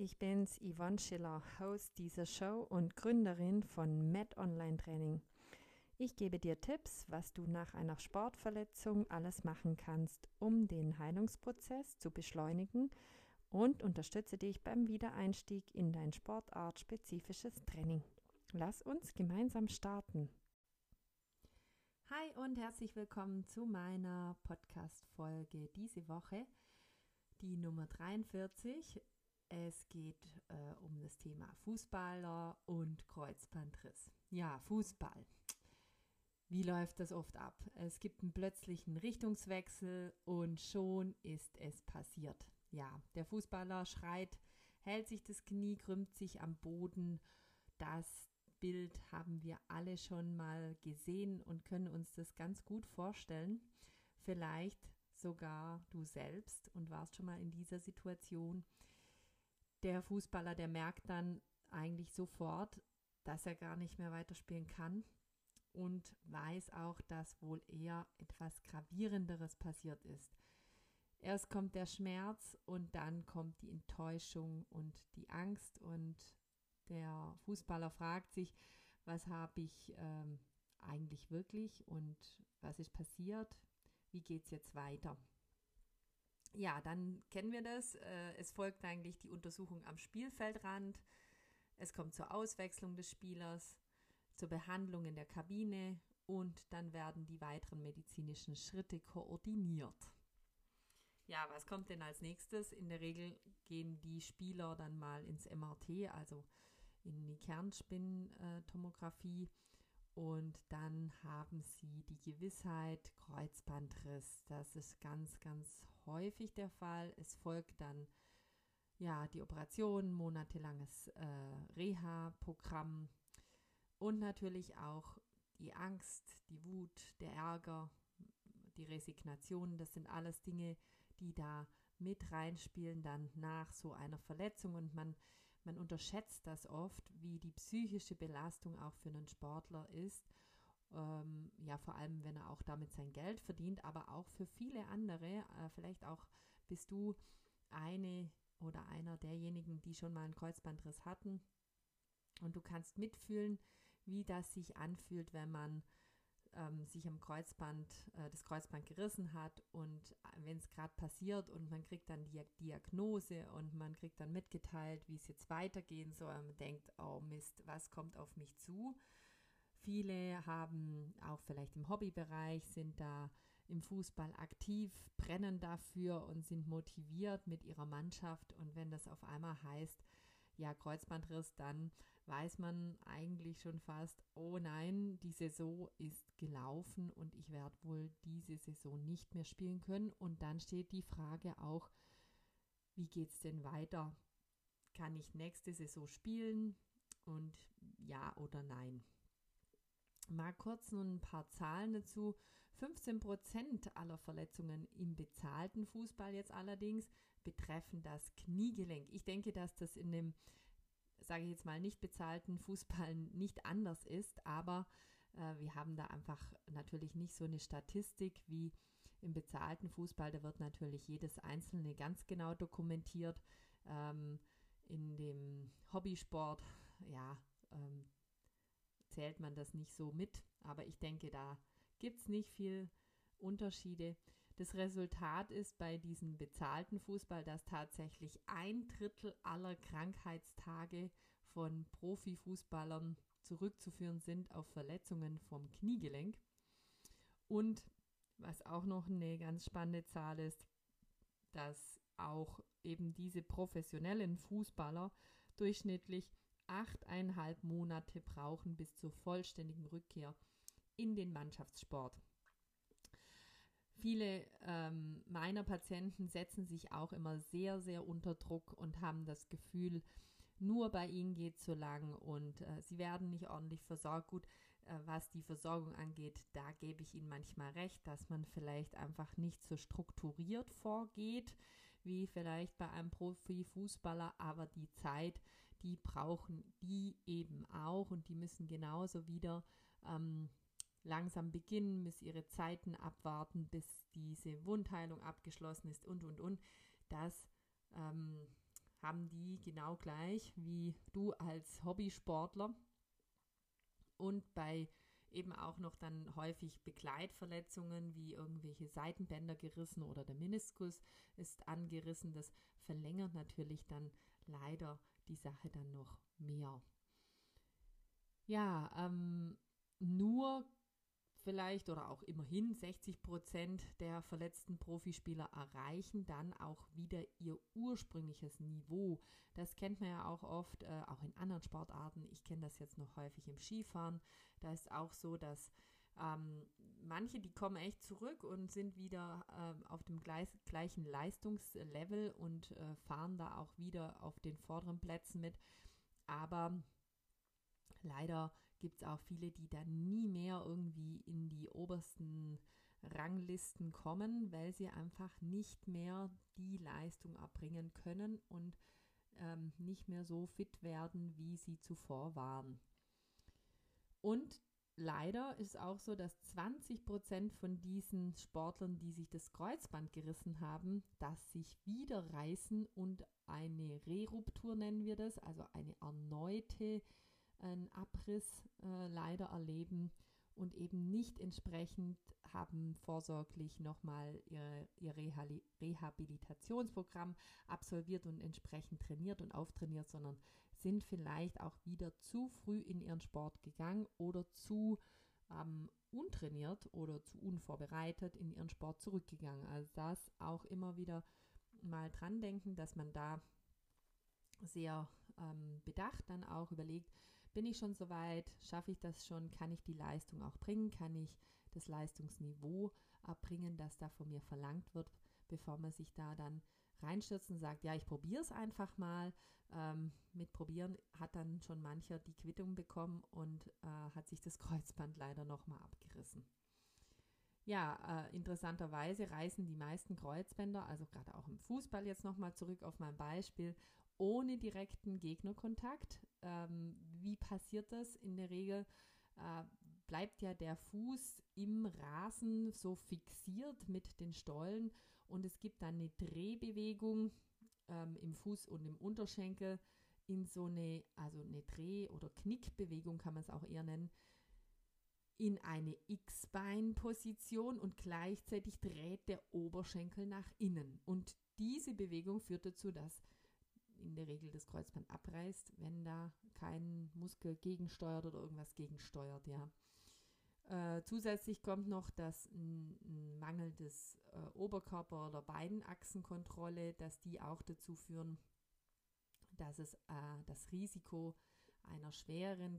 ich bin's, Yvonne Schiller, Host dieser Show und Gründerin von Med Online Training. Ich gebe dir Tipps, was du nach einer Sportverletzung alles machen kannst, um den Heilungsprozess zu beschleunigen und unterstütze dich beim Wiedereinstieg in dein sportartspezifisches Training. Lass uns gemeinsam starten. Hi und herzlich willkommen zu meiner Podcast-Folge diese Woche, die Nummer 43. Es geht äh, um das Thema Fußballer und Kreuzbandriss. Ja, Fußball. Wie läuft das oft ab? Es gibt einen plötzlichen Richtungswechsel und schon ist es passiert. Ja, der Fußballer schreit, hält sich das Knie, krümmt sich am Boden. Das Bild haben wir alle schon mal gesehen und können uns das ganz gut vorstellen. Vielleicht sogar du selbst und warst schon mal in dieser Situation. Der Fußballer, der merkt dann eigentlich sofort, dass er gar nicht mehr weiterspielen kann und weiß auch, dass wohl eher etwas gravierenderes passiert ist. Erst kommt der Schmerz und dann kommt die Enttäuschung und die Angst und der Fußballer fragt sich, was habe ich ähm, eigentlich wirklich und was ist passiert? Wie geht es jetzt weiter? Ja, dann kennen wir das. Äh, es folgt eigentlich die Untersuchung am Spielfeldrand. Es kommt zur Auswechslung des Spielers, zur Behandlung in der Kabine und dann werden die weiteren medizinischen Schritte koordiniert. Ja, was kommt denn als nächstes? In der Regel gehen die Spieler dann mal ins MRT, also in die Kernspintomographie und dann haben sie die Gewissheit Kreuzbandriss. Das ist ganz, ganz häufig der Fall. Es folgt dann ja die Operation, monatelanges äh, Reha-Programm und natürlich auch die Angst, die Wut, der Ärger, die Resignation. Das sind alles Dinge, die da mit reinspielen dann nach so einer Verletzung und man man unterschätzt das oft, wie die psychische Belastung auch für einen Sportler ist. Ähm, ja, vor allem, wenn er auch damit sein Geld verdient, aber auch für viele andere. Äh, vielleicht auch bist du eine oder einer derjenigen, die schon mal einen Kreuzbandriss hatten. Und du kannst mitfühlen, wie das sich anfühlt, wenn man ähm, sich am Kreuzband, äh, das Kreuzband gerissen hat und äh, wenn es gerade passiert und man kriegt dann die Diagnose und man kriegt dann mitgeteilt, wie es jetzt weitergehen soll, man denkt, oh Mist, was kommt auf mich zu? Viele haben auch vielleicht im Hobbybereich, sind da im Fußball aktiv, brennen dafür und sind motiviert mit ihrer Mannschaft. Und wenn das auf einmal heißt, ja, Kreuzbandriss, dann weiß man eigentlich schon fast, oh nein, die Saison ist gelaufen und ich werde wohl diese Saison nicht mehr spielen können. Und dann steht die Frage auch, wie geht es denn weiter? Kann ich nächste Saison spielen? Und ja oder nein? Mal kurz nur ein paar Zahlen dazu. 15 Prozent aller Verletzungen im bezahlten Fußball jetzt allerdings betreffen das Kniegelenk. Ich denke, dass das in dem sage ich jetzt mal, nicht bezahlten Fußball nicht anders ist, aber äh, wir haben da einfach natürlich nicht so eine Statistik wie im bezahlten Fußball. Da wird natürlich jedes Einzelne ganz genau dokumentiert. Ähm, in dem Hobbysport, ja, ähm, zählt man das nicht so mit, aber ich denke, da gibt es nicht viel Unterschiede. Das Resultat ist bei diesem bezahlten Fußball, dass tatsächlich ein Drittel aller Krankheitstage von Profifußballern zurückzuführen sind auf Verletzungen vom Kniegelenk. Und was auch noch eine ganz spannende Zahl ist, dass auch eben diese professionellen Fußballer durchschnittlich achteinhalb Monate brauchen bis zur vollständigen Rückkehr in den Mannschaftssport. Viele ähm, meiner Patienten setzen sich auch immer sehr, sehr unter Druck und haben das Gefühl, nur bei ihnen geht es so lang und äh, sie werden nicht ordentlich versorgt. Gut, äh, was die Versorgung angeht, da gebe ich Ihnen manchmal recht, dass man vielleicht einfach nicht so strukturiert vorgeht wie vielleicht bei einem Profifußballer, aber die Zeit, die brauchen die eben auch und die müssen genauso wieder ähm, langsam beginnen, müssen ihre Zeiten abwarten, bis diese Wundheilung abgeschlossen ist und, und, und. Das ähm, haben die genau gleich wie du als Hobbysportler. Und bei eben auch noch dann häufig Begleitverletzungen wie irgendwelche Seitenbänder gerissen oder der Meniskus ist angerissen. Das verlängert natürlich dann leider die Sache dann noch mehr. Ja, ähm, nur vielleicht oder auch immerhin 60 Prozent der verletzten Profispieler erreichen dann auch wieder ihr ursprüngliches Niveau. Das kennt man ja auch oft, äh, auch in anderen Sportarten. Ich kenne das jetzt noch häufig im Skifahren. Da ist auch so, dass ähm, manche, die kommen echt zurück und sind wieder äh, auf dem gleich, gleichen Leistungslevel und äh, fahren da auch wieder auf den vorderen Plätzen mit. Aber leider gibt es auch viele, die dann nie mehr irgendwie in die obersten Ranglisten kommen, weil sie einfach nicht mehr die Leistung erbringen können und ähm, nicht mehr so fit werden, wie sie zuvor waren. Und leider ist auch so, dass 20 Prozent von diesen Sportlern, die sich das Kreuzband gerissen haben, das sich wieder reißen und eine Reruptur nennen wir das, also eine erneute einen Abriss äh, leider erleben und eben nicht entsprechend haben vorsorglich nochmal ihr, ihr Rehabilitationsprogramm absolviert und entsprechend trainiert und auftrainiert, sondern sind vielleicht auch wieder zu früh in ihren Sport gegangen oder zu ähm, untrainiert oder zu unvorbereitet in ihren Sport zurückgegangen. Also das auch immer wieder mal dran denken, dass man da sehr ähm, bedacht dann auch überlegt, bin ich schon soweit? Schaffe ich das schon? Kann ich die Leistung auch bringen? Kann ich das Leistungsniveau erbringen, das da von mir verlangt wird, bevor man sich da dann reinstürzt und sagt, ja, ich probiere es einfach mal. Ähm, mit Probieren hat dann schon mancher die Quittung bekommen und äh, hat sich das Kreuzband leider nochmal abgerissen. Ja, äh, interessanterweise reißen die meisten Kreuzbänder, also gerade auch im Fußball jetzt nochmal zurück auf mein Beispiel, ohne direkten Gegnerkontakt. Ähm, wie passiert das? In der Regel äh, bleibt ja der Fuß im Rasen so fixiert mit den Stollen und es gibt dann eine Drehbewegung ähm, im Fuß und im Unterschenkel in so eine, also eine Dreh- oder Knickbewegung kann man es auch eher nennen, in eine X-Bein-Position und gleichzeitig dreht der Oberschenkel nach innen. Und diese Bewegung führt dazu, dass in der Regel das Kreuzband abreißt, wenn da kein Muskel gegensteuert oder irgendwas gegensteuert, ja. Äh, zusätzlich kommt noch das ein, ein mangelndes äh, Oberkörper- oder Beinachsenkontrolle, dass die auch dazu führen, dass es äh, das Risiko einer schweren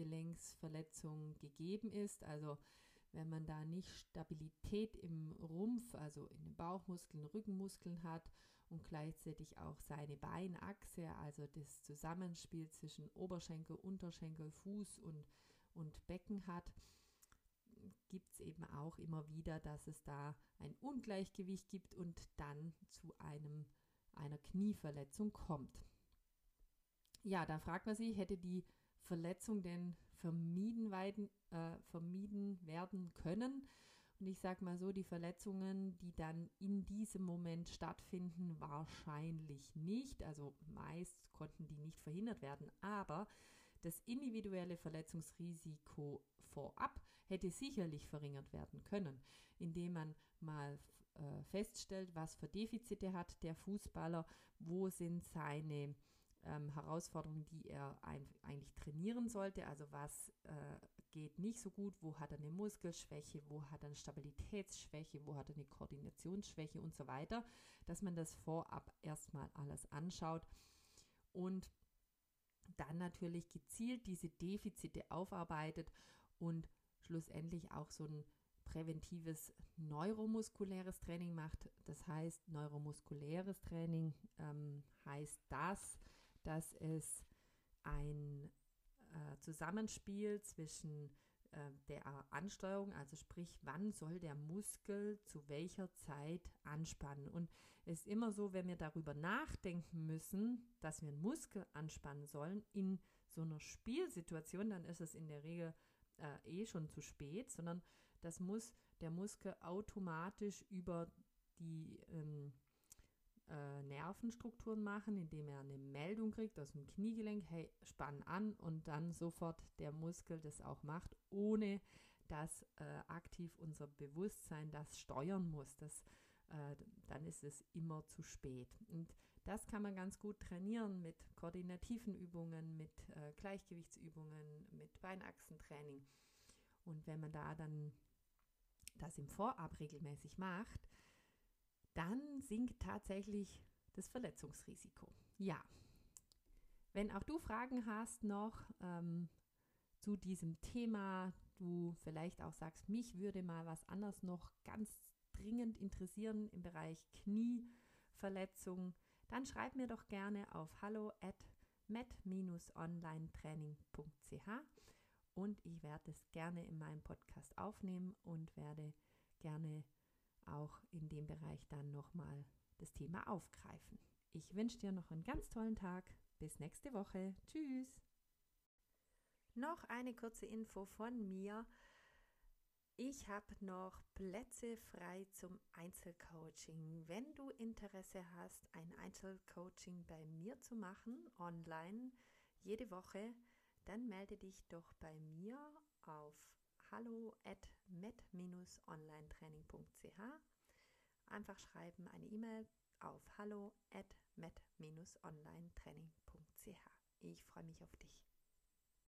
Kniegelenksverletzung gegeben ist. Also wenn man da nicht Stabilität im Rumpf, also in den Bauchmuskeln, Rückenmuskeln hat und gleichzeitig auch seine Beinachse, also das Zusammenspiel zwischen Oberschenkel, Unterschenkel, Fuß und, und Becken hat, gibt es eben auch immer wieder, dass es da ein Ungleichgewicht gibt und dann zu einem, einer Knieverletzung kommt. Ja, da fragt man sich, hätte die Verletzung denn vermieden, werden, äh, vermieden werden können? Und ich sage mal so, die Verletzungen, die dann in diesem Moment stattfinden, wahrscheinlich nicht. Also meist konnten die nicht verhindert werden. Aber das individuelle Verletzungsrisiko vorab hätte sicherlich verringert werden können, indem man mal äh, feststellt, was für Defizite hat der Fußballer, wo sind seine ähm, Herausforderungen, die er ein, eigentlich trainieren sollte, also was äh, geht nicht so gut, wo hat er eine Muskelschwäche, wo hat er eine Stabilitätsschwäche, wo hat er eine Koordinationsschwäche? Und so weiter, dass man das vorab erstmal alles anschaut und dann natürlich gezielt diese Defizite aufarbeitet und schlussendlich auch so ein präventives neuromuskuläres Training macht. Das heißt, neuromuskuläres Training ähm, heißt das, dass es ein äh, Zusammenspiel zwischen äh, der Ansteuerung, also sprich, wann soll der Muskel zu welcher Zeit anspannen. Und es ist immer so, wenn wir darüber nachdenken müssen, dass wir einen Muskel anspannen sollen in so einer Spielsituation, dann ist es in der Regel äh, eh schon zu spät, sondern das muss der Muskel automatisch über die ähm, äh, Nervenstrukturen machen, indem er eine Meldung kriegt aus dem Kniegelenk, hey, spann an und dann sofort der Muskel das auch macht, ohne dass äh, aktiv unser Bewusstsein das steuern muss. Das, äh, dann ist es immer zu spät. Und das kann man ganz gut trainieren mit koordinativen Übungen, mit äh, Gleichgewichtsübungen, mit Beinachsentraining. Und wenn man da dann das im Vorab regelmäßig macht, dann sinkt tatsächlich das Verletzungsrisiko. Ja, wenn auch du Fragen hast noch ähm, zu diesem Thema, du vielleicht auch sagst, mich würde mal was anderes noch ganz dringend interessieren im Bereich Knieverletzung, dann schreib mir doch gerne auf hallo at met-onlinetraining.ch und ich werde es gerne in meinem Podcast aufnehmen und werde gerne auch in dem Bereich dann nochmal das Thema aufgreifen. Ich wünsche dir noch einen ganz tollen Tag. Bis nächste Woche. Tschüss. Noch eine kurze Info von mir. Ich habe noch Plätze frei zum Einzelcoaching. Wenn du Interesse hast, ein Einzelcoaching bei mir zu machen, online, jede Woche, dann melde dich doch bei mir auf hallo at met-onlinetraining.ch. Einfach schreiben eine E-Mail auf hallo at met-onlinetraining.ch. Ich freue mich auf dich.